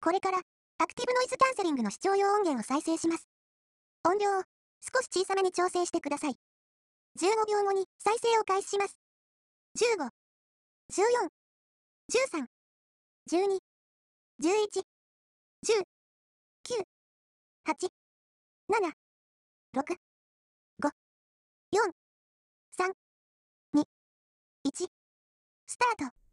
これから、アクティブノイズキャンセリングの視聴用音源を再生します。音量を少し小さめに調整してください。15秒後に再生を開始します。15、14、13、12、11、10、9、8、7、6、5、4、3、2、1、スタート。